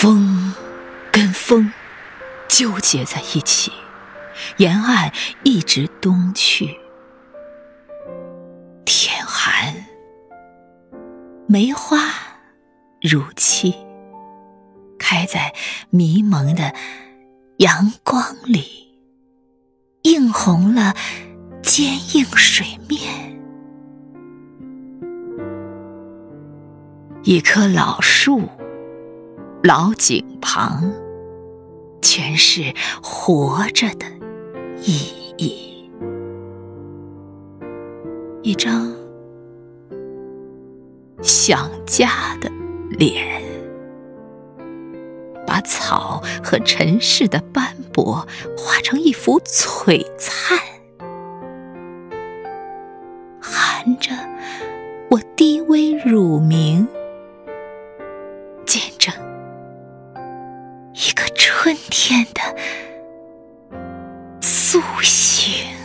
风跟风纠结在一起，沿岸一直东去。天寒，梅花如期开在迷蒙的阳光里，映红了坚硬水面。一棵老树。老井旁，全是活着的意义。一张想家的脸，把草和尘世的斑驳画成一幅璀璨，含着我低微乳名。见证一个春天的苏醒。